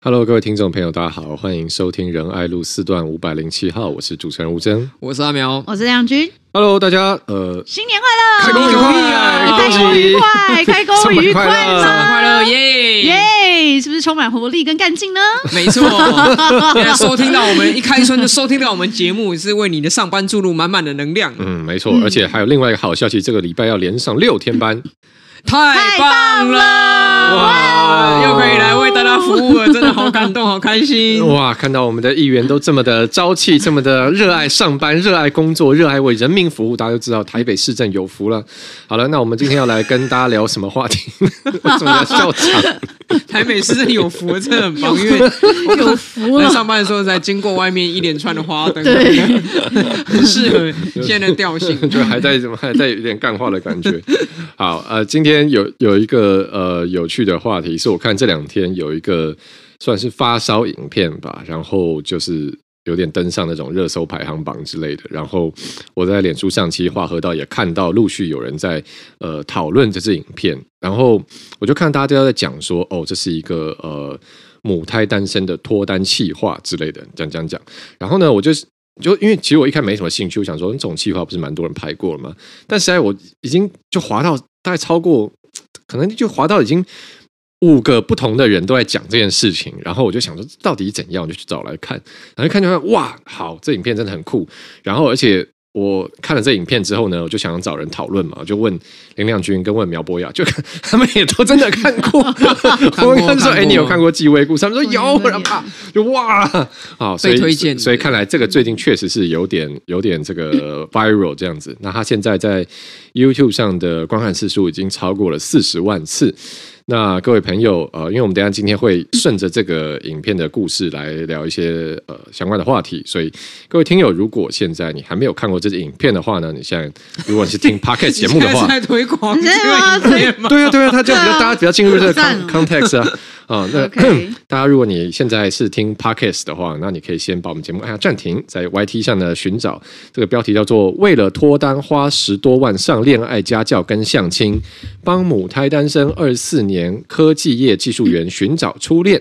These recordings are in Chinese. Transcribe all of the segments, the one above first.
Hello，各位听众朋友，大家好，欢迎收听仁爱路四段五百零七号，我是主持人吴峥，我是阿苗，我是亮君。Hello，大家，呃，新年快乐，开工愉快，开工愉快，开工愉快，上班快乐，耶耶，是不是充满活力跟干劲呢？没错，收听到我们一开春就收听到我们节目，是为你的上班注入满满的能量。嗯，没错，而且还有另外一个好消息，这个礼拜要连上六天班。太棒了！哇，又可以来为大家服务了，真的好感动，好开心！哇，看到我们的议员都这么的朝气，这么的热爱上班，热爱工作，热爱为人民服务，大家都知道台北市政有福了。好了，那我们今天要来跟大家聊什么话题？为 什么要笑场？台北市政有福，真的很棒，因为有福在上班的时候才经过外面一连串的花灯，对，很适合现在的调性，就还在怎么还在有点干话的感觉。好，呃，今天。今天有有一个呃有趣的话题，是我看这两天有一个算是发烧影片吧，然后就是有点登上那种热搜排行榜之类的。然后我在脸书上其实华和道也看到陆续有人在呃讨论这支影片，然后我就看大家都在讲说，哦，这是一个呃母胎单身的脱单企划之类的，讲讲讲。然后呢，我就就因为其实我一开始没什么兴趣，我想说这种企划不是蛮多人拍过了吗？但实在我已经就滑到。大概超过，可能就滑到已经五个不同的人都在讲这件事情，然后我就想说到底怎样，我就去找来看，然后看就看哇，好，这影片真的很酷，然后而且。我看了这影片之后呢，我就想找人讨论嘛，就问林亮君跟问苗博雅，就看他们也都真的看过。我们看说，哎，你有看过《继威故事》？他们说有，然后，就哇，好，所以推荐。所以看来这个最近确实是有点有点这个 viral 这样子。那他现在在 YouTube 上的观看次数已经超过了四十万次。那各位朋友，呃，因为我们等一下今天会顺着这个影片的故事来聊一些呃相关的话题，所以各位听友，如果现在你还没有看过这支影片的话呢，你现在如果你是听 Podcast 节目的话，在推广？对啊，对啊，他这样比较大家比较进入这个 context 啊。啊、哦，那 Okay. 大家如果你现在是听 Podcast 的话，那你可以先把我们节目按下暂停，在 YT 上呢寻找这个标题叫做“为了脱单花十多万上恋爱家教跟相亲，帮母胎单身二十四年科技业技术员寻找初恋”。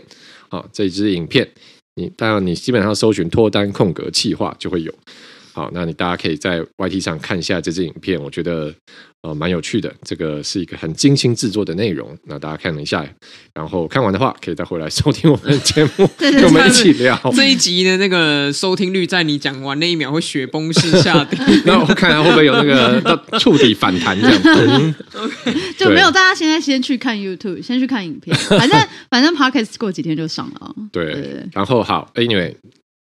好、哦，这支影片，你当然你基本上搜寻脱单空格计划就会有。好，那你大家可以在 YT 上看一下这支影片，我觉得。呃，蛮有趣的，这个是一个很精心制作的内容。那大家看了一下，然后看完的话，可以再回来收听我们的节目，跟我们一起聊。这一集的那个收听率，在你讲完那一秒会雪崩式下跌。那我看看会不会有那个 触底反弹这样就没有，大家现在先去看 YouTube，先去看影片。反正反正 Podcast 过几天就上了。对，对对对，然后好，Anyway，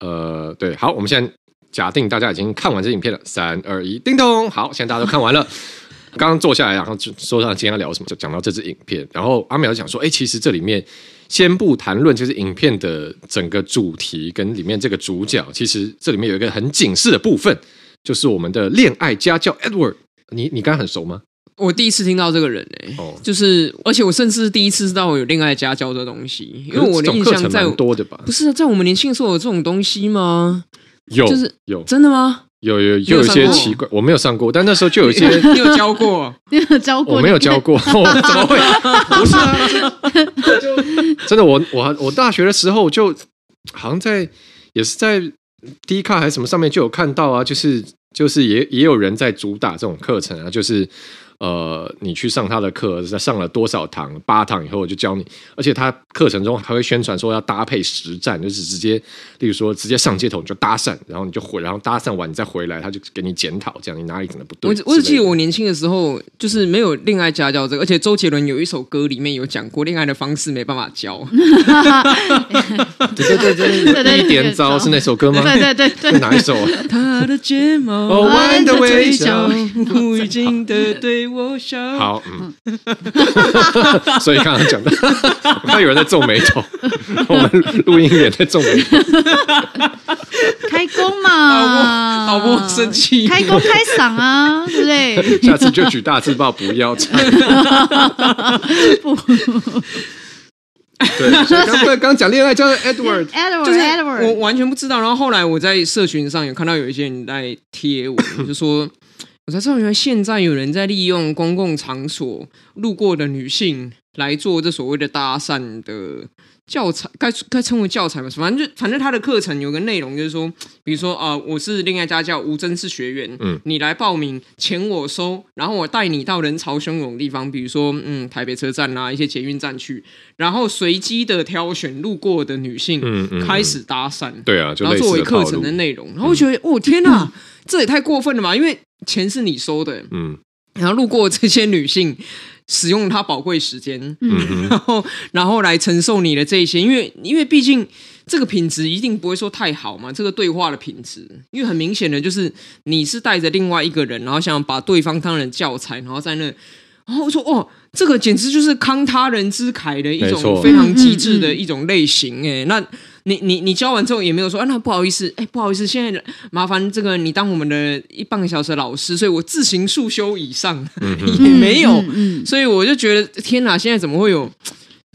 呃，对，好，我们现在假定大家已经看完这影片了，三二一，叮咚，好，现在大家都看完了。刚刚坐下来，然后就说到今天要聊什么，就讲到这支影片。然后阿苗讲说：“哎，其实这里面先不谈论，就是影片的整个主题跟里面这个主角，其实这里面有一个很警示的部分，就是我们的恋爱家教 Edward。你你刚刚很熟吗？我第一次听到这个人哎、欸，哦，就是而且我甚至第一次知道有恋爱家教这东西，因为我的印象在多的吧？不是在我们年轻的时候有这种东西吗？有，就是有，真的吗？”有有就有一些奇怪，我没有上过，但那时候就有一些 你有教过，你有教过，我没有教过，怎么会？不是啊，真的，我我我大学的时候就好像在也是在 D 卡还是什么上面就有看到啊，就是就是也也有人在主打这种课程啊，就是。呃，你去上他的课，在上了多少堂？八堂以后我就教你，而且他课程中还会宣传说要搭配实战，就是直接，例如说直接上街头你就搭讪，然后你就回，然后搭讪完你再回来，他就给你检讨，这样你哪里可能不对？我我只记得我年轻的时候就是没有恋爱家教这个，而且周杰伦有一首歌里面有讲过恋爱的方式没办法教。对对对对，一点招是那首歌吗？对对对对，是哪一首啊？他的睫毛弯的微笑，无预警的对。好，嗯，所以刚刚讲的，我看有人在皱眉头，我们录音也在皱眉头，开工嘛，导播生气，开工开嗓啊，对不对？下次就举大字报，不要唱。不，对，刚刚讲恋爱叫 Edward，Edward，就是 Edward，我完全不知道。然后后来我在社群上有看到有一些人在贴我，就说。我才知道，原来现在有人在利用公共场所路过的女性来做这所谓的搭讪的教材该该称为教材吧，反正就反正他的课程有个内容就是说，比如说啊、呃，我是恋爱家教吴真是学员，嗯，你来报名，钱我收，然后我带你到人潮汹涌的地方，比如说嗯台北车站啊一些捷运站去，然后随机的挑选路过的女性，嗯嗯，开始搭讪，对啊，然后作为课程的内容，然后我觉得、嗯、哦天哪，这也太过分了吧，因为钱是你收的，嗯，然后路过这些女性。使用他宝贵时间，嗯，然后然后来承受你的这些，因为因为毕竟这个品质一定不会说太好嘛，这个对话的品质，因为很明显的就是你是带着另外一个人，然后想把对方当成教材，然后在那，然后我说哦，这个简直就是慷他人之慨的一种非常机智的一种类型，哎，那。你你你教完之后也没有说啊，那不好意思，哎，不好意思，现在麻烦这个你当我们的一半个小时的老师，所以我自行速修以上，嗯、也没有、嗯嗯，所以我就觉得天哪，现在怎么会有？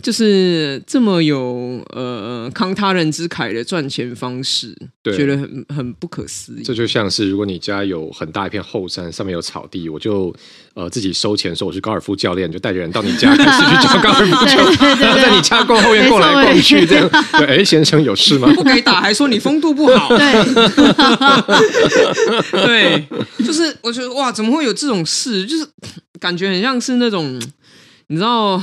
就是这么有呃慷他人之慨的赚钱方式，对，觉得很很不可思议。这就像是如果你家有很大一片后山，上面有草地，我就呃自己收钱说我是高尔夫教练，就带着人到你家开始 去教高尔夫球，然后在你家逛后院逛来逛去，这样。对，哎，先生有事吗？不给打，还说你风度不好。对，对，就是我觉得哇，怎么会有这种事？就是感觉很像是那种，你知道。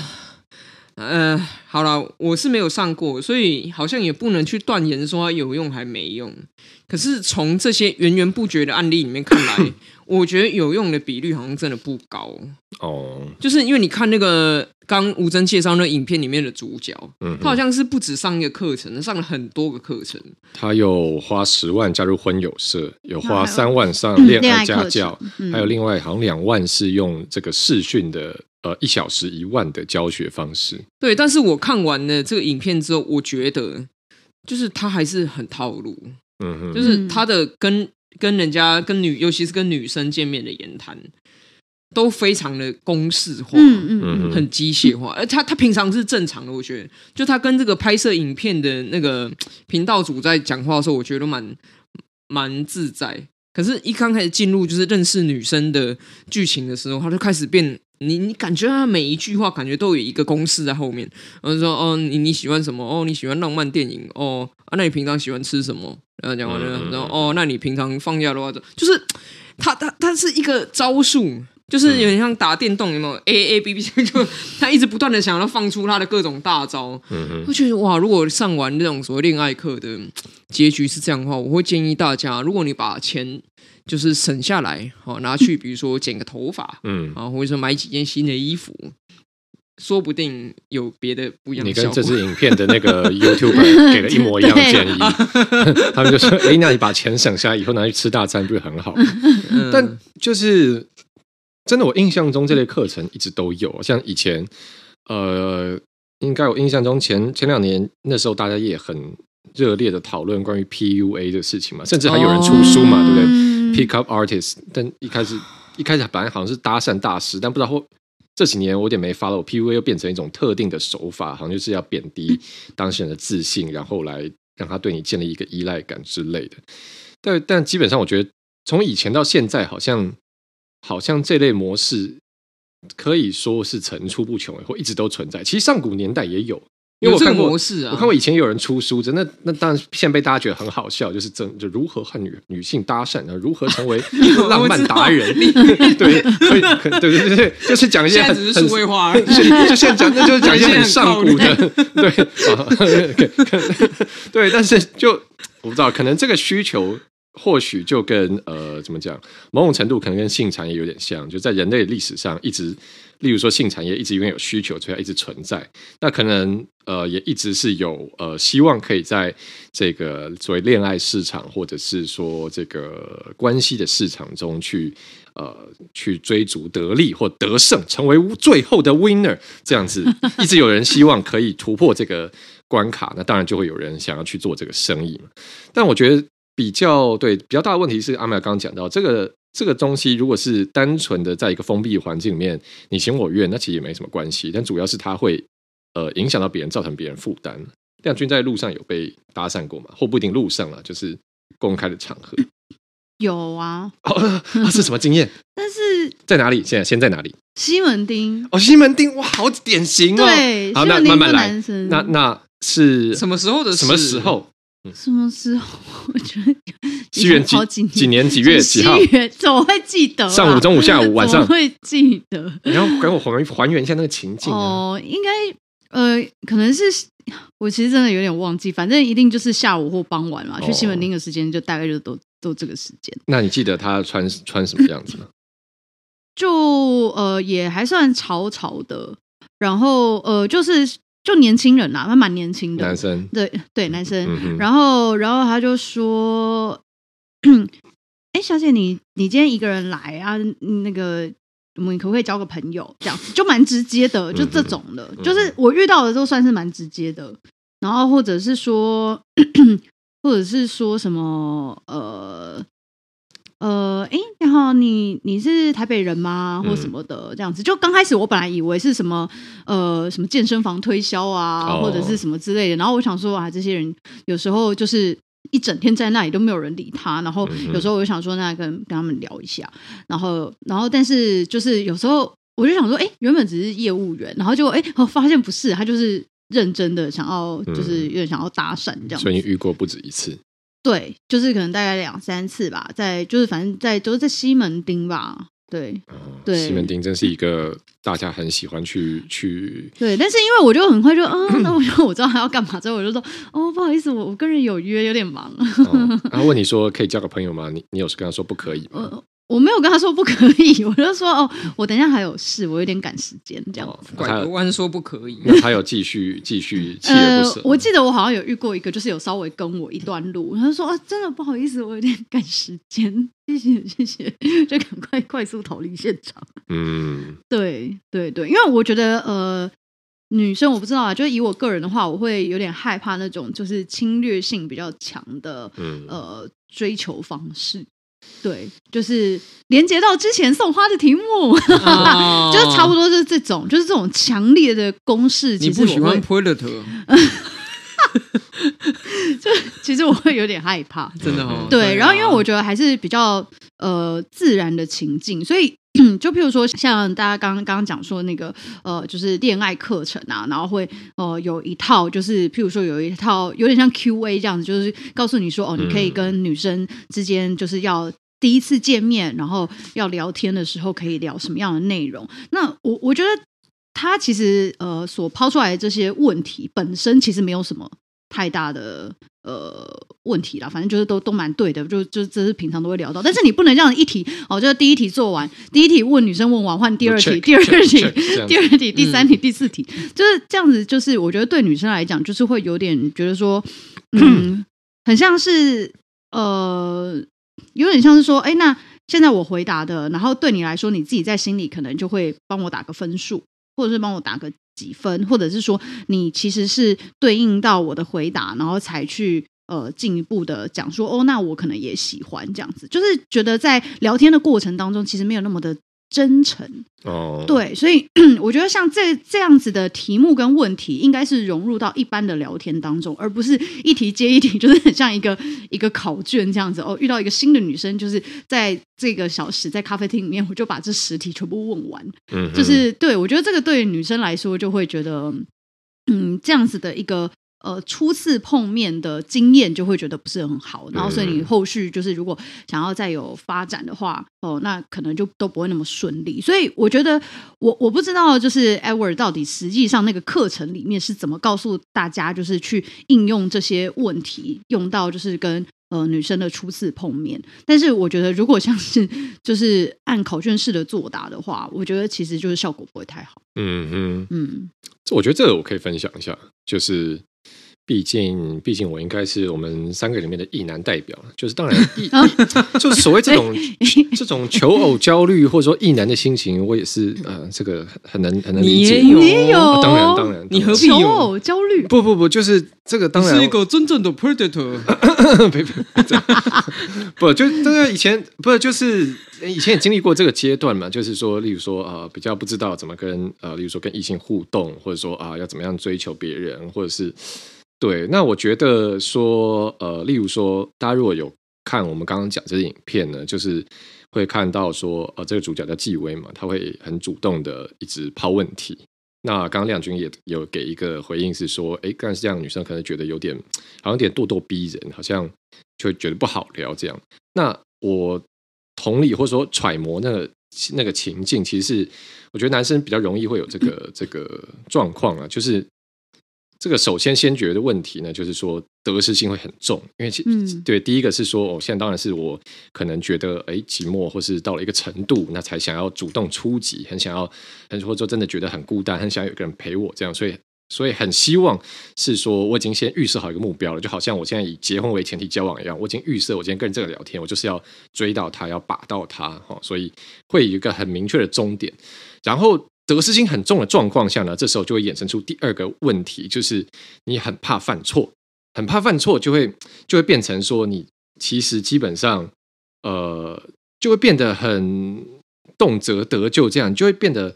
呃，好了，我是没有上过，所以好像也不能去断言说它有用还没用。可是从这些源源不绝的案例里面看来，我觉得有用的比率好像真的不高哦。就是因为你看那个刚吴真介绍那影片里面的主角，嗯，他好像是不止上一个课程，上了很多个课程。他有花十万加入婚友社，有花三万上恋爱家教，嗯，还有另外好像两万是用这个视讯的。呃，一小时一万的教学方式，对。但是我看完了这个影片之后，我觉得就是他还是很套路，嗯哼，就是他的跟跟人家跟女，尤其是跟女生见面的言谈，都非常的公式化，嗯嗯，很机械化。而他他平常是正常的，我觉得，就他跟这个拍摄影片的那个频道主在讲话的时候，我觉得蛮蛮自在。可是，一刚开始进入就是认识女生的剧情的时候，他就开始变。你你感觉他每一句话感觉都有一个公式在后面，然后说哦，你你喜欢什么？哦，你喜欢浪漫电影哦啊？那你平常喜欢吃什么？然后讲完了，然后哦，那你平常放假的话，就是他他他是一个招数，就是有点像打电动，有没有？A A B B，就他一直不断的想要放出他的各种大招。嗯我觉得哇，如果上完那种所谓恋爱课的结局是这样的话，我会建议大家，如果你把钱。就是省下来，好拿去，比如说剪个头发，嗯，啊，或者说买几件新的衣服，说不定有别的不一样的。你跟这支影片的那个 YouTuber 给了一模一样的建议，他们就说：“哎、欸，那你把钱省下来以后拿去吃大餐，不是很好？”嗯、但就是真的，我印象中这类课程一直都有，像以前，呃，应该我印象中前前两年那时候大家也很热烈的讨论关于 PUA 的事情嘛，甚至还有人出书嘛，哦、对不对？Pick up artist，但一开始一开始本来好像是搭讪大师，但不知道后这几年我有点没 follow PUA 又变成一种特定的手法，好像就是要贬低当事人的自信，然后来让他对你建立一个依赖感之类的。但但基本上我觉得从以前到现在，好像好像这类模式可以说是层出不穷，或一直都存在。其实上古年代也有。因为我看过模式啊，我看过以前有人出书，真的那当然现在被大家觉得很好笑，就是真就如何和女女性搭讪，如何成为 浪漫达人，对，所以对对对对，就是讲一些很很会话，就就现在讲，那就是讲一些很上古的，对啊，对，但是就我不知道，可能这个需求。或许就跟呃，怎么讲，某种程度可能跟性产业有点像，就在人类历史上一直，例如说性产业一直因为有需求，所以它一直存在。那可能呃，也一直是有呃，希望可以在这个所谓恋爱市场，或者是说这个关系的市场中去呃，去追逐得利或得胜，成为最后的 winner 这样子。一直有人希望可以突破这个关卡，那当然就会有人想要去做这个生意嘛。但我觉得。比较对比较大的问题是，阿麦刚刚讲到这个这个东西，如果是单纯的在一个封闭环境里面，你情我愿，那其实也没什么关系。但主要是它会呃影响到别人，造成别人负担。亮君在路上有被搭讪过吗？或不一定路上了，就是公开的场合。有啊，哦，啊、是什么经验？但是在哪里？现在先在哪里？西门町。哦，西门町，哇，好典型哦。对，好，那慢慢来。那那是什么时候的？什么时候？什么时候？我觉得西元几几年，几月几号？怎么会记得？上午、中午、下午、晚上会记得？你要给我还还原一下那个情境哦，应该呃，可能是我其实真的有点忘记，反正一定就是下午或傍晚嘛。去西门町的时间就大概就都都这个时间。那你记得他穿穿什么样子吗？就呃，也还算潮潮的，然后呃，就是。就年轻人呐，他蛮年轻的男生，对对，男生。嗯、然后，然后他就说：“ 哎，小姐，你你今天一个人来啊？那个，我们可不可以交个朋友？这样子就蛮直接的，就这种的，嗯、就是我遇到的都算是蛮直接的。然后，或者是说，或者是说什么呃。”呃，哎，然后你你是台北人吗？或什么的这样子？就刚开始我本来以为是什么呃什么健身房推销啊，哦、或者是什么之类的。然后我想说啊，这些人有时候就是一整天在那里都没有人理他。然后有时候我就想说，那跟跟他们聊一下。然后然后但是就是有时候我就想说，哎，原本只是业务员，然后就哎，我发现不是，他就是认真的想要，就是有点想要搭讪这样子。所以你遇过不止一次。对，就是可能大概两三次吧，在就是反正在都是在西门町吧，对，哦、对，西门町真是一个大家很喜欢去去。对，但是因为我就很快就，嗯、呃，那我就 我知道他要干嘛之后，我就说，哦，不好意思，我我跟人有约，有点忙。哦、然后问你说可以交个朋友吗？你你有跟他说不可以吗？呃我没有跟他说不可以，我就说哦，我等一下还有事，我有点赶时间，这样子。拐个弯说不可以，那他有继续继续锲而不舍。呃，我记得我好像有遇过一个，就是有稍微跟我一段路，他就说啊，真的不好意思，我有点赶时间，谢谢谢谢，就赶快快速逃离现场。嗯，对对对，因为我觉得呃，女生我不知道啊，就以我个人的话，我会有点害怕那种就是侵略性比较强的，嗯，呃，追求方式。对，就是连接到之前送花的题目，哦、就是差不多就是这种，就是这种强烈的攻势。你不喜欢 Predator？就其实我会有点害怕，真的哦。对，然后因为我觉得还是比较呃自然的情境，所以 就譬如说像大家刚刚刚刚讲说那个呃，就是恋爱课程啊，然后会呃有一套，就是譬如说有一套有点像 Q&A 这样子，就是告诉你说哦，你可以跟女生之间就是要。第一次见面，然后要聊天的时候，可以聊什么样的内容？那我我觉得他其实呃所抛出来的这些问题本身其实没有什么太大的呃问题啦，反正就是都都蛮对的，就就这是平常都会聊到。但是你不能这样一题哦，就是第一题做完，第一题问女生问完换第二题，第二题，第二题，第三题，第四题，就是这样子。就是我觉得对女生来讲，就是会有点觉得说，嗯，很像是呃。有点像是说，哎，那现在我回答的，然后对你来说，你自己在心里可能就会帮我打个分数，或者是帮我打个几分，或者是说，你其实是对应到我的回答，然后才去呃进一步的讲说，哦，那我可能也喜欢这样子，就是觉得在聊天的过程当中，其实没有那么的。真诚哦，对，所以 我觉得像这这样子的题目跟问题，应该是融入到一般的聊天当中，而不是一题接一题，就是很像一个一个考卷这样子哦。遇到一个新的女生，就是在这个小时在咖啡厅里面，我就把这十题全部问完。嗯，就是对我觉得这个对于女生来说，就会觉得嗯，这样子的一个。呃，初次碰面的经验就会觉得不是很好，然后所以你后续就是如果想要再有发展的话，哦，那可能就都不会那么顺利。所以我觉得我我不知道，就是 Edward 到底实际上那个课程里面是怎么告诉大家，就是去应用这些问题，用到就是跟呃女生的初次碰面。但是我觉得，如果像是就是按考卷式的作答的话，我觉得其实就是效果不会太好。嗯嗯嗯，这我觉得这个我可以分享一下，就是。毕竟，毕竟我应该是我们三个里面的异男代表，就是当然异，就是所谓这种这种求偶焦虑或者说异男的心情，我也是呃，这个很能很能理解。你也有，当然当然，你何必有求偶焦虑？不不不，就是这个当然是一个真正的 predator。不就这个以前不是就是以前也经历过这个阶段嘛？就是说，例如说呃，比较不知道怎么跟呃，例如说跟异性互动，或者说啊、呃，要怎么样追求别人，或者是。对，那我觉得说，呃，例如说，大家如果有看我们刚刚讲这个影片呢，就是会看到说，呃，这个主角叫纪薇嘛，他会很主动的一直抛问题，那刚刚亮君也有给一个回应，是说，哎，刚才是这样，女生可能觉得有点好像有点咄咄逼人，好像就会觉得不好聊这样。那我同理或者说揣摩那个那个情境，其实是我觉得男生比较容易会有这个这个状况啊，就是。这个首先先决的问题呢，就是说得失心会很重，因为其、嗯、对第一个是说，哦，现在当然是我可能觉得哎寂寞，或是到了一个程度，那才想要主动出击，很想要，很或者说真的觉得很孤单，很想有个人陪我这样，所以所以很希望是说我已经先预设好一个目标了，就好像我现在以结婚为前提交往一样，我已经预设我今天跟这个聊天，我就是要追到他，要把到他，哈，所以会有一个很明确的终点，然后。得失心很重的状况下呢，这时候就会衍生出第二个问题，就是你很怕犯错，很怕犯错，就会就会变成说你其实基本上呃就会变得很动辄得咎，这样就会变得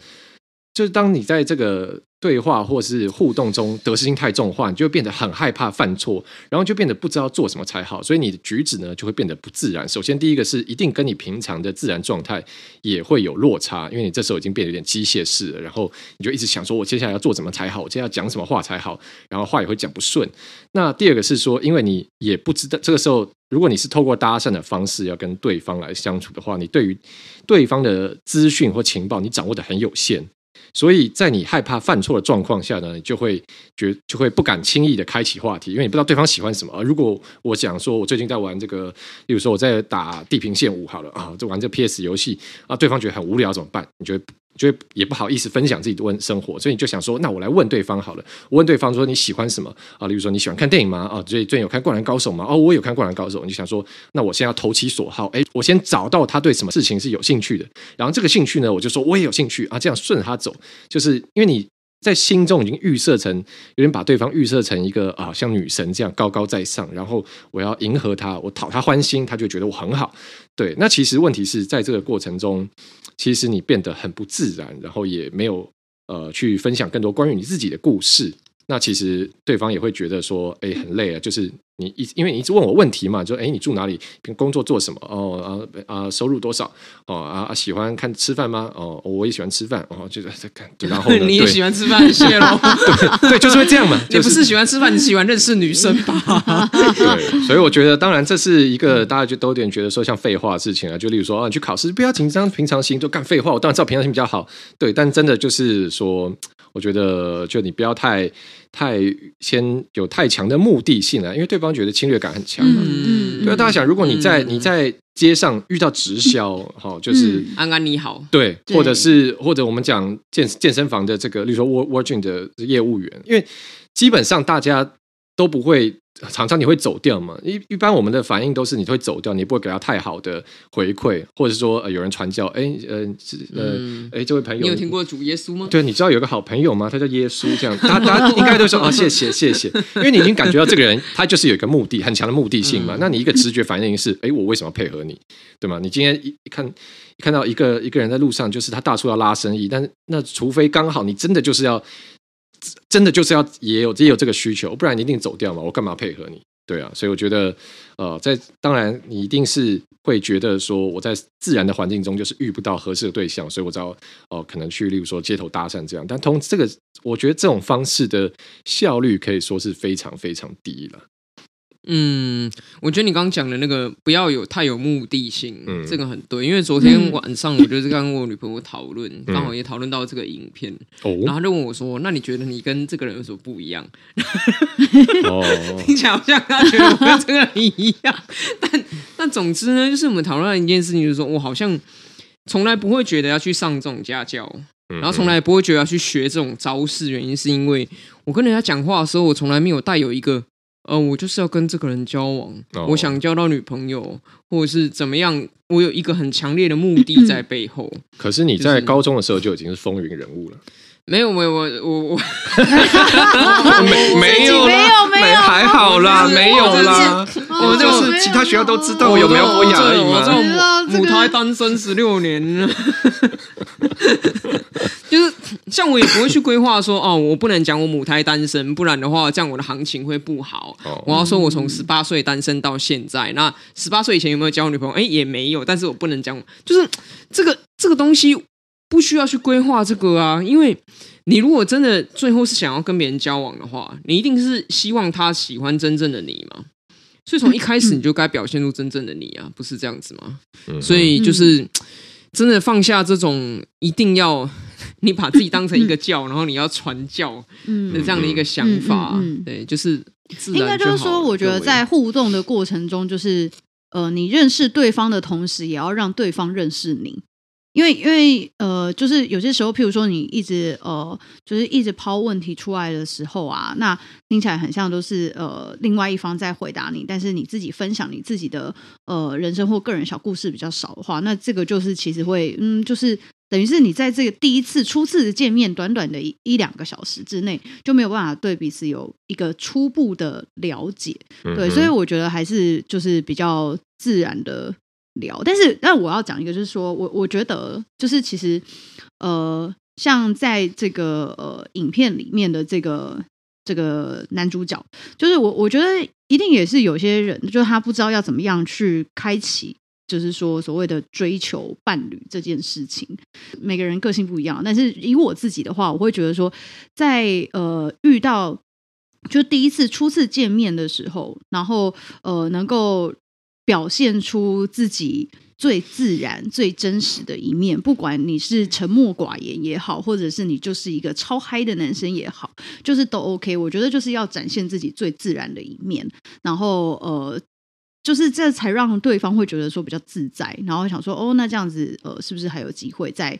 就是当你在这个。对话或是互动中得失心太重的话，你就会变得很害怕犯错，然后就变得不知道做什么才好，所以你的举止呢就会变得不自然。首先，第一个是一定跟你平常的自然状态也会有落差，因为你这时候已经变得有点机械式了，然后你就一直想说，我接下来要做什么才好，我接下来要讲什么话才好，然后话也会讲不顺。那第二个是说，因为你也不知道这个时候，如果你是透过搭讪的方式要跟对方来相处的话，你对于对方的资讯或情报你掌握的很有限。所以在你害怕犯错的状况下呢，你就会觉就会不敢轻易的开启话题，因为你不知道对方喜欢什么。而如果我讲说我最近在玩这个，例如说我在打《地平线五》好了啊，就玩这 PS 游戏啊，对方觉得很无聊怎么办？你觉得？就也不好意思分享自己的问生活，所以你就想说，那我来问对方好了。我问对方说，你喜欢什么啊？例如说你喜欢看电影吗？啊，最最近有看《灌篮高手》吗？哦，我有看《灌篮高手》。你就想说，那我先要投其所好，哎，我先找到他对什么事情是有兴趣的，然后这个兴趣呢，我就说我也有兴趣啊，这样顺着他走，就是因为你。在心中已经预设成，有点把对方预设成一个啊，像女神这样高高在上，然后我要迎合他，我讨他欢心，他就觉得我很好。对，那其实问题是在这个过程中，其实你变得很不自然，然后也没有呃去分享更多关于你自己的故事。那其实对方也会觉得说，哎，很累啊，就是。你一因为你一直问我问题嘛，就哎，你住哪里？工作做什么？哦啊啊，收入多少？哦啊，喜欢看吃饭吗？哦，我也喜欢吃饭。哦，就在在看。然后 你也喜欢吃饭，谢喽。对对，就是会这样嘛。你不是喜欢吃饭，你喜欢认识女生吧？对，所以我觉得，当然这是一个大家就都有点觉得说像废话的事情啊。就例如说啊，你去考试不要紧张，平常心就干废话。我当然知道平常心比较好，对，但真的就是说，我觉得就你不要太。太先有太强的目的性了，因为对方觉得侵略感很强嘛。嗯，对啊，大家想，如果你在、嗯、你在街上遇到直销，哈、嗯，就是安安你好，对，或者是或者我们讲健健身房的这个，例如说 Gym 的业务员，因为基本上大家都不会。常常你会走掉嘛？一一般我们的反应都是你会走掉，你不会给他太好的回馈，或者是说、呃、有人传教，哎呃呃哎，这位朋友，你有听过主耶稣吗？对，你知道有个好朋友吗？他叫耶稣，这样，大家应该都说啊、哦，谢谢谢谢，因为你已经感觉到这个人他就是有一个目的，很强的目的性嘛。嗯、那你一个直觉反应是，哎，我为什么配合你？对吗？你今天一看一看到一个一个人在路上，就是他大处要拉生意，但是那除非刚好你真的就是要。真的就是要也有也有这个需求，不然你一定走掉嘛。我干嘛配合你？对啊，所以我觉得，呃，在当然你一定是会觉得说，我在自然的环境中就是遇不到合适的对象，所以我只要哦、呃，可能去例如说街头搭讪这样。但通这个，我觉得这种方式的效率可以说是非常非常低了。嗯，我觉得你刚刚讲的那个不要有太有目的性，嗯，这个很对。因为昨天晚上我就是跟我女朋友讨论，嗯、刚好也讨论到这个影片，哦、然后她就问我说：“那你觉得你跟这个人有什么不一样？”哦，听起来好像他觉得我跟这个人一样，但但总之呢，就是我们讨论一件事情，就是说我好像从来不会觉得要去上这种家教，然后从来不会觉得要去学这种招式，原因是因为我跟人家讲话的时候，我从来没有带有一个。呃，我就是要跟这个人交往，哦、我想交到女朋友，或者是怎么样，我有一个很强烈的目的 在背后。可是你在高中的时候就已经是风云人物了。没有没有我我我没没有 没有没有还好啦，没有啦，我们就是其他学校都知道我有没有我养而已嘛。母胎单身十六年。就是像我也不会去规划说哦，我不能讲我母胎单身，不然的话这样我的行情会不好。哦、我要说我从十八岁单身到现在，那十八岁以前有没有交女朋友？哎，也没有。但是我不能讲，就是这个这个东西，不需要去规划这个啊，因为你如果真的最后是想要跟别人交往的话，你一定是希望他喜欢真正的你嘛。所以从一开始你就该表现出真正的你啊，不是这样子吗？嗯、所以就是真的放下这种一定要你把自己当成一个教，然后你要传教的这样的一个想法。对，就是应该就是说，我觉得在互动的过程中，就是呃，你认识对方的同时，也要让对方认识你。因为，因为，呃，就是有些时候，譬如说，你一直，呃，就是一直抛问题出来的时候啊，那听起来很像都是，呃，另外一方在回答你，但是你自己分享你自己的，呃，人生或个人小故事比较少的话，那这个就是其实会，嗯，就是等于是你在这个第一次初次的见面，短短的一一两个小时之内，就没有办法对彼此有一个初步的了解，对，嗯。所以我觉得还是就是比较自然的。聊，但是那我要讲一个，就是说我我觉得，就是其实，呃，像在这个呃影片里面的这个这个男主角，就是我我觉得一定也是有些人，就是他不知道要怎么样去开启，就是说所谓的追求伴侣这件事情。每个人个性不一样，但是以我自己的话，我会觉得说，在呃遇到就第一次初次见面的时候，然后呃能够。表现出自己最自然、最真实的一面，不管你是沉默寡言也好，或者是你就是一个超嗨的男生也好，就是都 OK。我觉得就是要展现自己最自然的一面，然后呃，就是这才让对方会觉得说比较自在，然后想说哦，那这样子呃，是不是还有机会再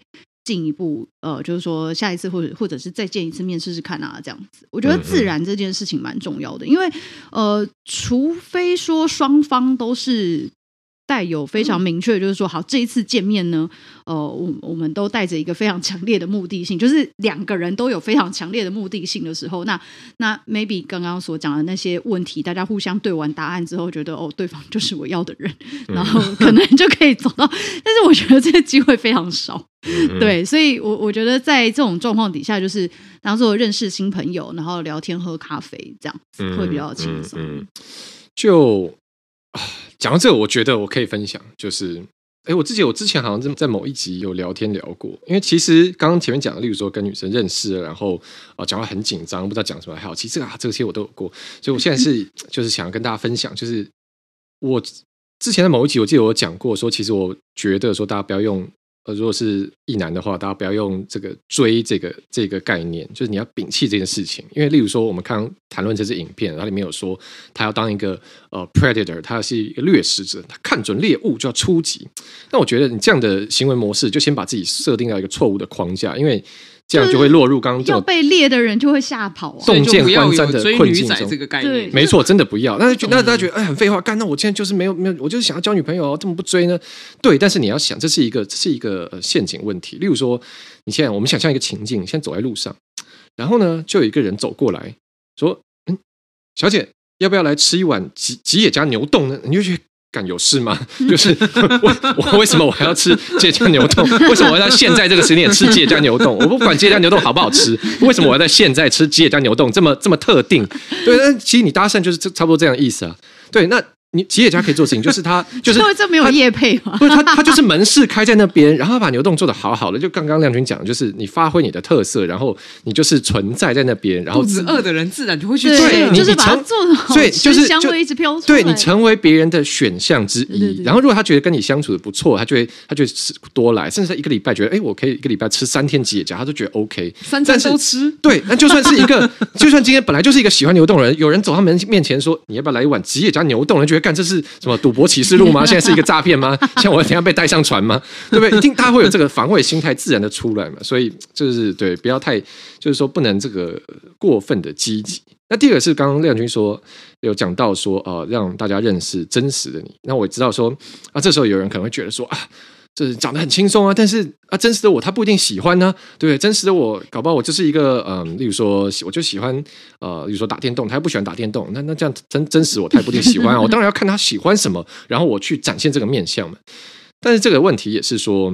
进一步？呃，就是说下一次或者或者是再见一次面试试看啊，这样子。我觉得自然这件事情蛮重要的，因为呃。除非说双方都是带有非常明确，就是说好这一次见面呢，呃，我我们都带着一个非常强烈的目的性，就是两个人都有非常强烈的目的性的时候，那那 maybe 刚刚所讲的那些问题，大家互相对完答案之后，觉得哦，对方就是我要的人，然后可能就可以走到，但是我觉得这个机会非常少，对，所以我我觉得在这种状况底下，就是。当做认识新朋友，然后聊天喝咖啡，这样子会比较轻松。嗯嗯、就讲到这个，我觉得我可以分享，就是哎，我自己我之前好像在某一集有聊天聊过，因为其实刚刚前面讲的，例如说跟女生认识了，然后啊讲话很紧张，不知道讲什么还好。其实这个啊这些我都有过，所以我现在是 就是想要跟大家分享，就是我之前的某一集，我记得我讲过说，其实我觉得说大家不要用。呃，如果是一男的话，大家不要用这个追这个这个概念，就是你要摒弃这件事情。因为，例如说，我们刚刚谈论这支影片，它里面有说，他要当一个呃 predator，他是一个掠食者，他看准猎物就要出击。那我觉得你这样的行为模式，就先把自己设定到一个错误的框架，因为。这样就会落入刚刚要被猎的人就会吓跑，啊，洞见观瞻的困境中。这个概念，没错，真的不要。那那大家觉得哎，很废话，干？那我现在就是没有没有，我就是想要交女朋友，怎么不追呢？对，但是你要想，这是一个这是一个陷阱问题。例如说，你现在我们想象一个情境，你现在走在路上，然后呢，就有一个人走过来说：“嗯，小姐，要不要来吃一碗吉吉野家牛冻呢？”你就觉得。有事吗？就是我我为什么我还要吃吉野家牛冻？为什么我要在现在这个时间吃吉野家牛冻？我不管吉野家牛冻好不好吃，为什么我要在现在吃吉野家牛冻？这么这么特定？对，但其实你搭讪就是差不多这样意思啊。对，那。你吉野家可以做事情，就是他就是这没有业配嘛？不是他，他就是门市开在那边，然后他把牛洞做的好好的。就刚刚亮君讲，就是你发挥你的特色，然后你就是存在在那边，然后肚子饿的人自然就会去对你，就是把它做得好，所以就是香味一直飘出来。对，你成为别人的选项之一。然后如果他觉得跟你相处的不错，他就会他就会多来，甚至他一个礼拜觉得哎，我可以一个礼拜吃三天吉野家，他都觉得 OK，三餐都吃。对，那就算是一个，就算今天本来就是一个喜欢牛洞人，有人走他门面前说你要不要来一碗吉野家牛洞，人觉得干这是什么？赌博启示录吗？现在是一个诈骗吗？像我等下被带上船吗？对不对？一定大家会有这个防卫心态自然的出来嘛。所以就是对，不要太就是说不能这个过分的积极。那第二个是刚刚亮君说有讲到说呃，让大家认识真实的你。那我知道说啊，这时候有人可能会觉得说啊。就是长得很轻松啊，但是啊，真实的我他不一定喜欢呢、啊，对不对？真实的我搞不好我就是一个嗯，例如说我就喜欢呃，例如说打电动，他又不喜欢打电动，那那这样真真实我他也不一定喜欢啊。我当然要看他喜欢什么，然后我去展现这个面相嘛。但是这个问题也是说，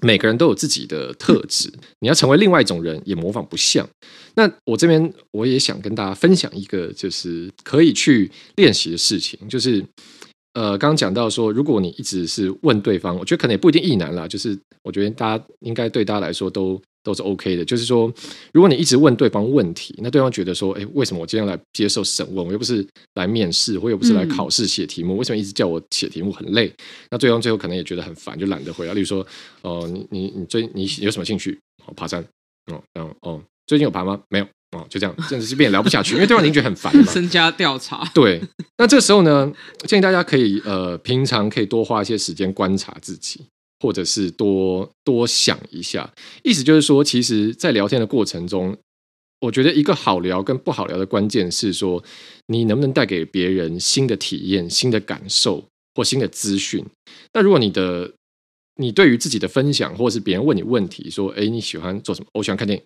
每个人都有自己的特质，你要成为另外一种人也模仿不像。那我这边我也想跟大家分享一个就是可以去练习的事情，就是。呃，刚刚讲到说，如果你一直是问对方，我觉得可能也不一定意难啦，就是我觉得大家应该对大家来说都都是 OK 的。就是说，如果你一直问对方问题，那对方觉得说，哎，为什么我今天来接受审问？我又不是来面试，我又不是来考试写题目，为什么一直叫我写题目很累？那对方最后可能也觉得很烦，就懒得回答。例如说，哦、呃，你你你最你有什么兴趣？哦，爬山。哦，哦哦，最近有爬吗？没有。哦，就这样，真的是变聊不下去，因为对方已经觉得很烦了。身家调查。对，那这个时候呢，建议大家可以呃，平常可以多花一些时间观察自己，或者是多多想一下。意思就是说，其实，在聊天的过程中，我觉得一个好聊跟不好聊的关键是说，你能不能带给别人新的体验、新的感受或新的资讯。那如果你的你对于自己的分享，或者是别人问你问题，说：“哎，你喜欢做什么？”我喜欢看电影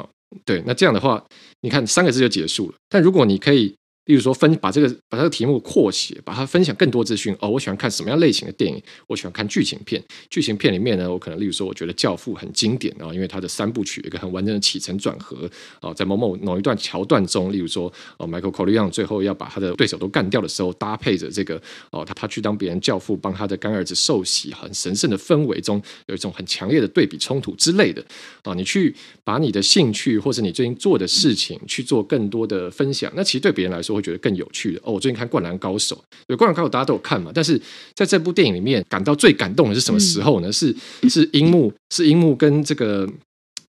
啊。对，那这样的话，你看三个字就结束了。但如果你可以。例如说分把这个把这个题目扩写，把它分享更多资讯哦。我喜欢看什么样类型的电影？我喜欢看剧情片。剧情片里面呢，我可能例如说，我觉得《教父》很经典啊，因为它的三部曲一个很完整的起承转合啊，在某某某一段桥段中，例如说哦，Michael c o r l e o n 最后要把他的对手都干掉的时候，搭配着这个哦，他他去当别人教父，帮他的干儿子受洗，很神圣的氛围中，有一种很强烈的对比冲突之类的啊。你去把你的兴趣或者你最近做的事情去做更多的分享，那其实对别人来说。会觉得更有趣的哦。我最近看《灌篮高手》，对《灌篮高手》大家都有看嘛。但是在这部电影里面，感到最感动的是什么时候呢？嗯、是是樱木，是樱木跟这个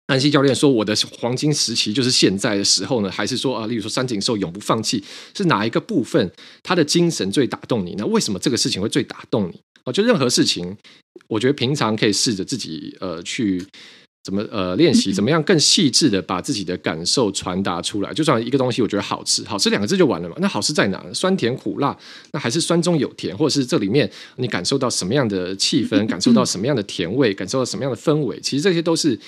安西教练说：“我的黄金时期就是现在的时候呢？”还是说啊，例如说三井寿永不放弃，是哪一个部分他的精神最打动你呢？为什么这个事情会最打动你？哦，就任何事情，我觉得平常可以试着自己呃去。怎么呃练习？怎么样更细致的把自己的感受传达出来？就算一个东西，我觉得好吃，好吃两个字就完了嘛？那好吃在哪？酸甜苦辣，那还是酸中有甜，或者是这里面你感受到什么样的气氛？感受到什么样的甜味？感受到什么样的氛围？其实这些都是，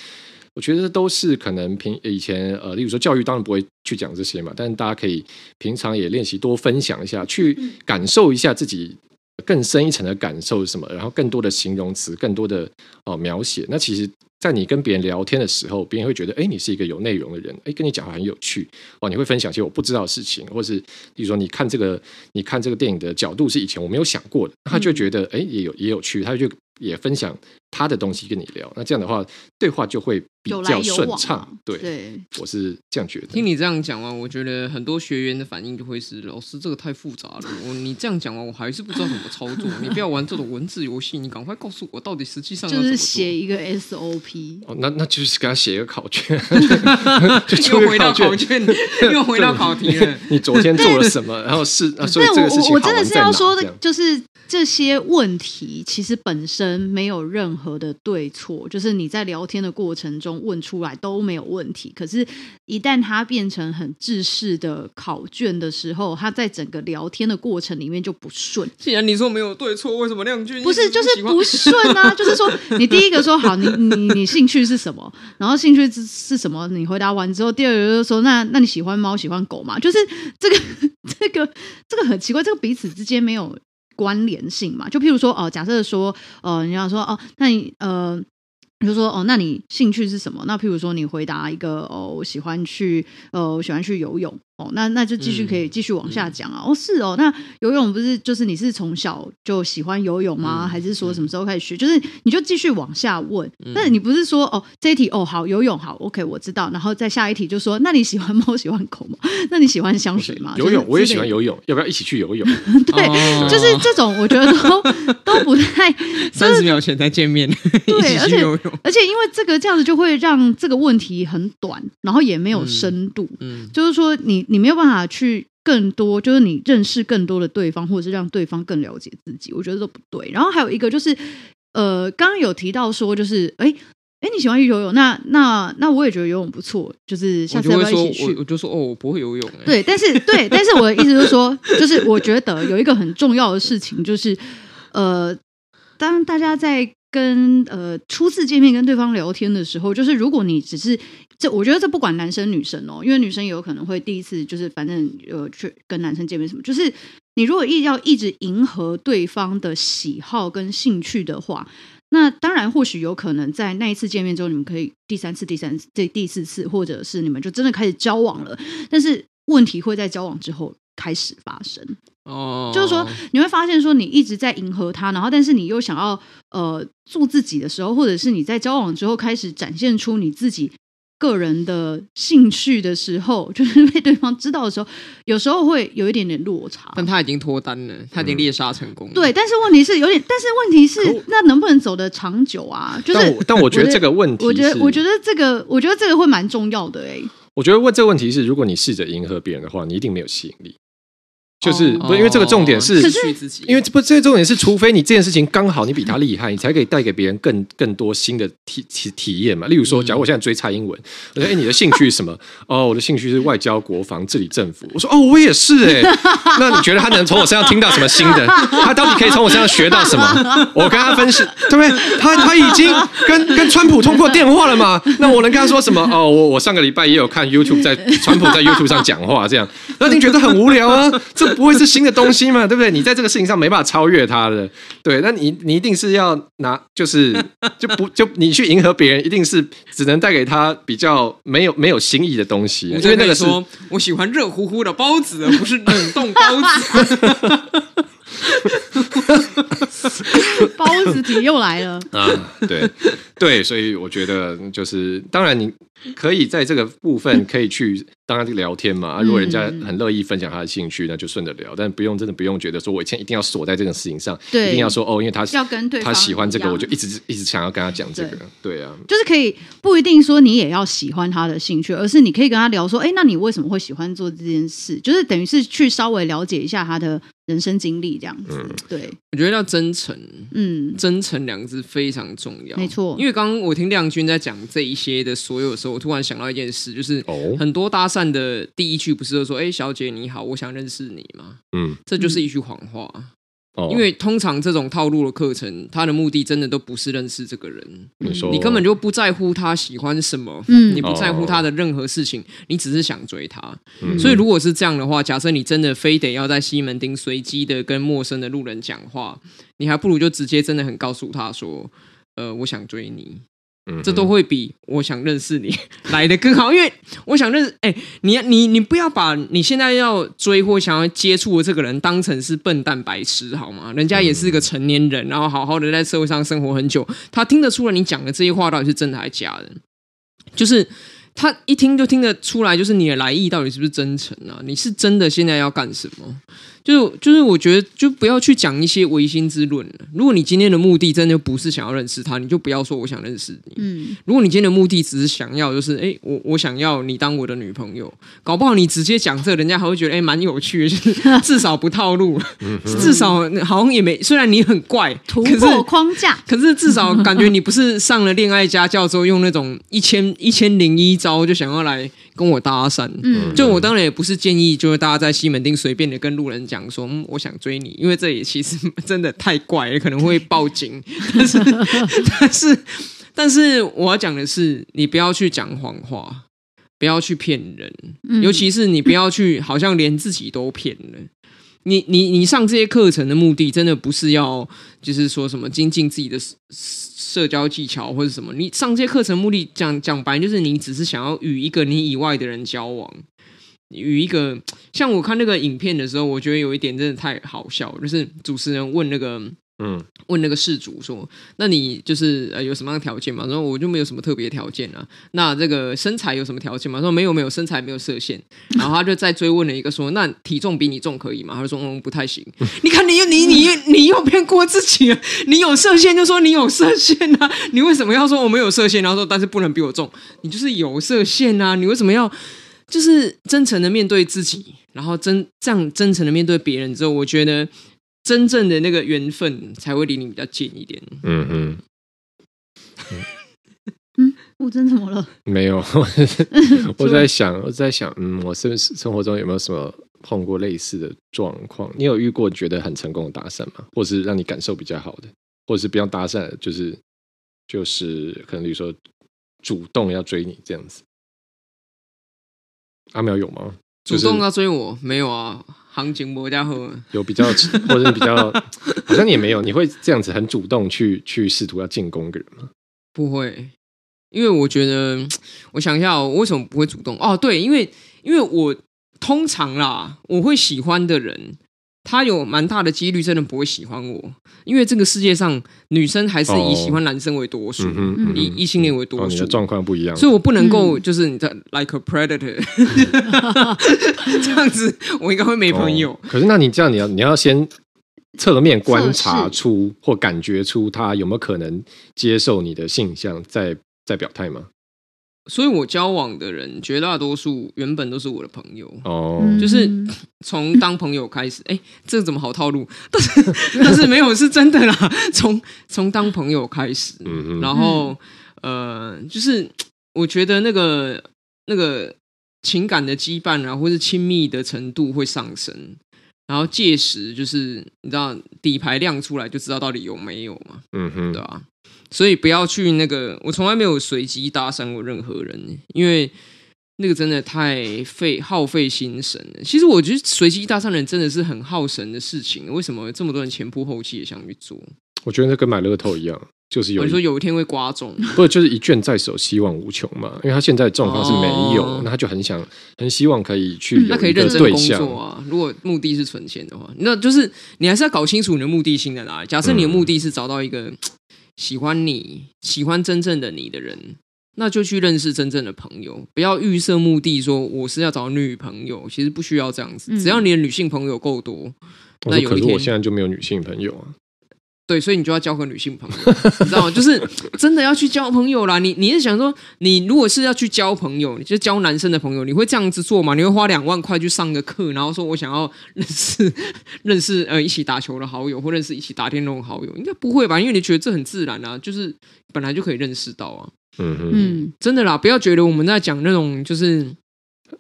我觉得都是可能平以前呃，例如说教育当然不会去讲这些嘛，但是大家可以平常也练习多分享一下，去感受一下自己更深一层的感受是什么，然后更多的形容词，更多的哦、呃、描写。那其实。在你跟别人聊天的时候，别人会觉得，哎，你是一个有内容的人，哎，跟你讲话很有趣，哦，你会分享一些我不知道的事情，或是，比如说，你看这个，你看这个电影的角度是以前我没有想过的，他就觉得，哎，也有也有趣，他就也分享。他的东西跟你聊，那这样的话，对话就会比较顺畅。对，对我是这样觉得。听你这样讲完，我觉得很多学员的反应就会是：老师，这个太复杂了。我你这样讲完，我还是不知道怎么操作。你不要玩这种文字游戏，你赶快告诉我，到底实际上就是写一个 SOP。哦，那那就是给他写一个考卷，又回到考卷，又回到考题了。你昨天做了什么？然后是啊，所以这个事情我真的是要说的，就是这些问题其实本身没有任何。的对错，就是你在聊天的过程中问出来都没有问题。可是，一旦它变成很制式的考卷的时候，它在整个聊天的过程里面就不顺。既然你说没有对错，为什么亮君不是就是不顺啊？就是说，你第一个说好，你你你兴趣是什么？然后兴趣是是什么？你回答完之后，第二个就是说，那那你喜欢猫喜欢狗吗？就是这个这个这个很奇怪，这个彼此之间没有。关联性嘛，就譬如说，哦，假设说，呃，你要说，哦，那你，呃，比如说，哦，那你兴趣是什么？那譬如说，你回答一个，哦，我喜欢去，呃，我喜欢去游泳。哦，那那就继续可以继续往下讲啊。嗯、哦，是哦，那游泳不是就是你是从小就喜欢游泳吗？嗯、还是说什么时候开始学？嗯、就是你就继续往下问。嗯、但是你不是说哦，这一题哦好游泳好，OK 我知道。然后再下一题就说，那你喜欢猫喜欢狗吗？那你喜欢香水吗？游泳我也喜欢游泳，要不要一起去游泳？对，哦、就是这种我觉得都 都不太。三十秒前才见面，对，而且而且因为这个这样子就会让这个问题很短，然后也没有深度。嗯，嗯就是说你。你没有办法去更多，就是你认识更多的对方，或者是让对方更了解自己，我觉得都不对。然后还有一个就是，呃，刚刚有提到说，就是，哎，哎，你喜欢去游泳，那那那我也觉得游泳不错，就是下次要不要一起去？我就，说，哦，我不会游泳。对，但是对，但是我的意思就是说，就是我觉得有一个很重要的事情，就是，呃，当大家在。跟呃初次见面跟对方聊天的时候，就是如果你只是这，我觉得这不管男生女生哦，因为女生也有可能会第一次就是反正呃去跟男生见面什么，就是你如果一要一直迎合对方的喜好跟兴趣的话，那当然或许有可能在那一次见面之后，你们可以第三次、第三次、这第四次，或者是你们就真的开始交往了，但是问题会在交往之后开始发生。哦，就是说你会发现说你一直在迎合他，然后但是你又想要呃做自己的时候，或者是你在交往之后开始展现出你自己。个人的兴趣的时候，就是被对方知道的时候，有时候会有一点点落差。但他已经脱单了，他已经猎杀成功了。对，但是问题是有点，但是问题是那能不能走得长久啊？就是，但我，但我觉得这个问题，我觉得，我觉得这个，我觉得这个会蛮重要的哎。我觉得问这个问题是，如果你试着迎合别人的话，你一定没有吸引力。就是不，因为这个重点是，因为不，这个重点是，除非你这件事情刚好你比他厉害，你才可以带给别人更更多新的体体体验嘛。例如说，假如我现在追蔡英文，我说：“哎，你的兴趣是什么？”哦，我的兴趣是外交、国防、治理政府。我说：“哦，我也是哎。”那你觉得他能从我身上听到什么新的？他到底可以从我身上学到什么？我跟他分析，对不对？他他已经跟跟川普通过电话了嘛？那我能跟他说什么？哦，我我上个礼拜也有看 YouTube，在川普在 YouTube 上讲话，这样，那你觉得很无聊啊？这。不会是新的东西嘛？对不对？你在这个事情上没办法超越他的，对？那你你一定是要拿，就是就不就你去迎合别人，一定是只能带给他比较没有没有新意的东西。因为那个说，我喜欢热乎乎的包子，而不是冷冻包子。包子体又来了 啊！对对，所以我觉得就是，当然你可以在这个部分可以去当然聊天嘛。啊、如果人家很乐意分享他的兴趣，那就顺着聊。但不用真的不用觉得说我以前一定要锁在这个事情上，对一定要说哦，因为他要跟对他喜欢这个，我就一直一直想要跟他讲这个。对，对啊，就是可以不一定说你也要喜欢他的兴趣，而是你可以跟他聊说，哎，那你为什么会喜欢做这件事？就是等于是去稍微了解一下他的。人生经历这样子，嗯、对，我觉得要真诚，嗯，真诚两个字非常重要，没错。因为刚刚我听亮君在讲这一些的所有的时候，我突然想到一件事，就是很多搭讪的第一句不是都说“哎、欸，小姐你好，我想认识你”吗？嗯，这就是一句谎话。嗯因为通常这种套路的课程，他的目的真的都不是认识这个人，你根本就不在乎他喜欢什么，嗯，你不在乎他的任何事情，你只是想追他。所以如果是这样的话，假设你真的非得要在西门町随机的跟陌生的路人讲话，你还不如就直接真的很告诉他说，呃，我想追你。这都会比我想认识你 来的更好，因为我想认识，哎，你你你不要把你现在要追或想要接触的这个人当成是笨蛋白痴好吗？人家也是个成年人，然后好好的在社会上生活很久，他听得出来你讲的这些话到底是真的还是假的，就是。他一听就听得出来，就是你的来意到底是不是真诚啊？你是真的现在要干什么？就是就是我觉得，就不要去讲一些唯心之论了。如果你今天的目的真的不是想要认识他，你就不要说我想认识你。嗯，如果你今天的目的只是想要，就是哎，我我想要你当我的女朋友，搞不好你直接讲这，人家还会觉得哎，蛮有趣的，就是 至少不套路，至少好像也没。虽然你很怪，突破框架，可是至少感觉 你不是上了恋爱家教之后用那种一千一千零一招就想要来跟我搭讪，嗯，就我当然也不是建议，就是大家在西门町随便的跟路人讲说，嗯，我想追你，因为这也其实 真的太怪了，可能会报警。但是，但是，但是我要讲的是，你不要去讲谎话，不要去骗人，尤其是你不要去，好像连自己都骗了。你你你上这些课程的目的，真的不是要就是说什么精进自己的社社交技巧或者什么？你上这些课程目的讲讲白，就是你只是想要与一个你以外的人交往，与一个像我看那个影片的时候，我觉得有一点真的太好笑，就是主持人问那个。嗯，问那个事主说：“那你就是呃有什么样的条件吗？”然后我就没有什么特别条件啊。那这个身材有什么条件吗？说没有没有，身材没有设限。然后他就再追问了一个说：“那体重比你重可以吗？”他就说：“嗯，不太行。”你看你又你你你又骗过自己了。你有射线就说你有射线啊。你为什么要说我没有射线？然后说但是不能比我重？你就是有射线啊。你为什么要就是真诚的面对自己，然后真这样真诚的面对别人之后，我觉得。真正的那个缘分才会离你比较近一点。嗯嗯嗯，我真怎么了？没有，我在想，我在想，嗯，我生生活中有没有什么碰过类似的状况？你有遇过觉得很成功的搭讪吗？或是让你感受比较好的，或者是不要搭讪，就是就是可能比如说主动要追你这样子？阿苗有吗？主动要追我？没有啊。行情不较好有比较，或者比较，好像也没有。你会这样子很主动去去试图要进攻一个人吗？不会，因为我觉得，我想一下，我为什么不会主动？哦，对，因为因为我通常啦，我会喜欢的人，他有蛮大的几率真的不会喜欢我，因为这个世界上女生还是以喜欢男生为多数，哦嗯、以异性恋为多数。哦、你的状况不一样，所以我不能够就是你的 like a predator，、嗯、这样子我应该会没朋友。哦、可是那你这样，你要你要先侧面观察出或感觉出他有没有可能接受你的性向，再再表态吗？所以我交往的人绝大多数原本都是我的朋友。哦，就是从当朋友开始，哎、欸，这怎么好套路？但是但是没有是真的啦，从从当朋友开始，嗯然后呃，就是我觉得那个那个情感的羁绊啊，或是亲密的程度会上升，然后届时就是你知道底牌亮出来就知道到底有没有嘛，嗯哼，对吧？所以不要去那个，我从来没有随机搭讪过任何人，因为那个真的太费耗费心神了。其实我觉得随机搭讪人真的是很耗神的事情。为什么这么多人前仆后继也想去做？我觉得那跟买乐透一样，就是有、哦、你说有一天会刮中，不就是一卷在手，希望无穷嘛？因为他现在状况是没有，哦、那他就很想很希望可以去，那可以认真工作啊。如果目的是存钱的话，那就是你还是要搞清楚你的目的性在哪里。假设你的目的是找到一个。嗯 喜欢你喜欢真正的你的人，那就去认识真正的朋友。不要预设目的，说我是要找女朋友，其实不需要这样子。只要你的女性朋友够多，那有一天，可是我现在就没有女性朋友啊。对，所以你就要交个女性朋友，你知道吗？就是真的要去交朋友啦。你你是想说，你如果是要去交朋友，你就交男生的朋友，你会这样子做吗？你会花两万块去上个课，然后说我想要认识 认识呃一起打球的好友，或认识一起打电动的好友？应该不会吧？因为你觉得这很自然啊，就是本来就可以认识到啊。嗯哼嗯，真的啦，不要觉得我们在讲那种就是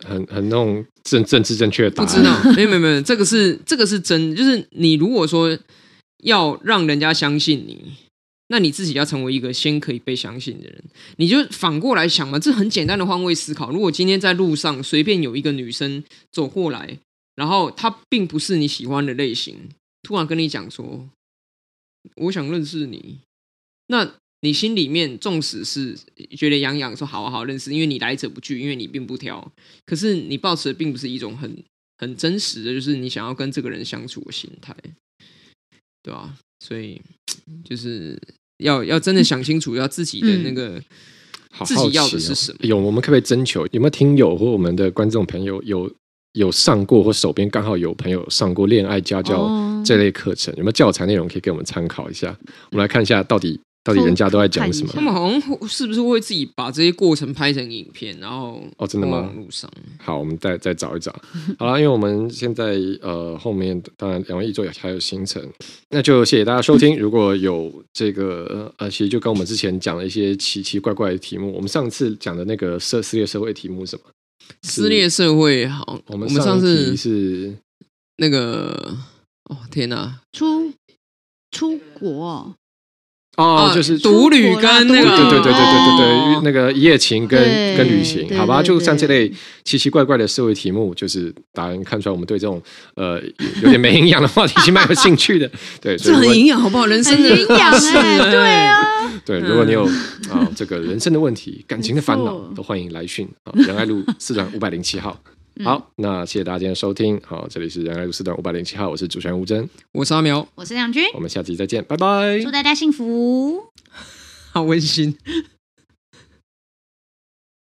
很很那种政政治正确的答案。不知道，没有没有没有，这个是这个是真，就是你如果说。要让人家相信你，那你自己要成为一个先可以被相信的人。你就反过来想嘛，这很简单的换位思考。如果今天在路上随便有一个女生走过来，然后她并不是你喜欢的类型，突然跟你讲说：“我想认识你。”那你心里面纵使是觉得痒痒，说“好好认识”，因为你来者不拒，因为你并不挑。可是你抱持的并不是一种很很真实的，就是你想要跟这个人相处的心态。对啊，所以就是要要真的想清楚，要自己的那个、嗯、自己要的是什么？有，我们可不可以征求有没有听友或我们的观众朋友有有上过或手边刚好有朋友上过恋爱家教这类课程？哦、有没有教材内容可以给我们参考一下？我们来看一下到底。到底人家都在讲什么？他们好像是不是会自己把这些过程拍成影片，然后哦，真的吗？网络上好，我们再再找一找。好了，因为我们现在呃后面当然两位一桌还有行程，那就谢谢大家收听。如果有这个呃，其实就跟我们之前讲了一些奇奇怪怪的题目。我们上次讲的那个社撕裂社会题目是什么？撕裂社会好，我们上次是那个哦天哪，出出国。哦，就是独旅跟那个，对对对对对对对，那个一夜情跟跟旅行，好吧，就像这类奇奇怪怪的社会题目，就是大家看出来我们对这种呃有点没营养的话题是蛮有兴趣的，对，这很营养好不好？人生的营养哎，对啊，对，如果你有啊这个人生的问题、感情的烦恼，都欢迎来讯啊，仁爱路四段五百零七号。好，那谢谢大家今天收听。好，这里是人爱路四段五百零七号，我是主持人吴真，我是阿苗，我是梁军，我们下期再见，拜拜，祝大家幸福，好温馨。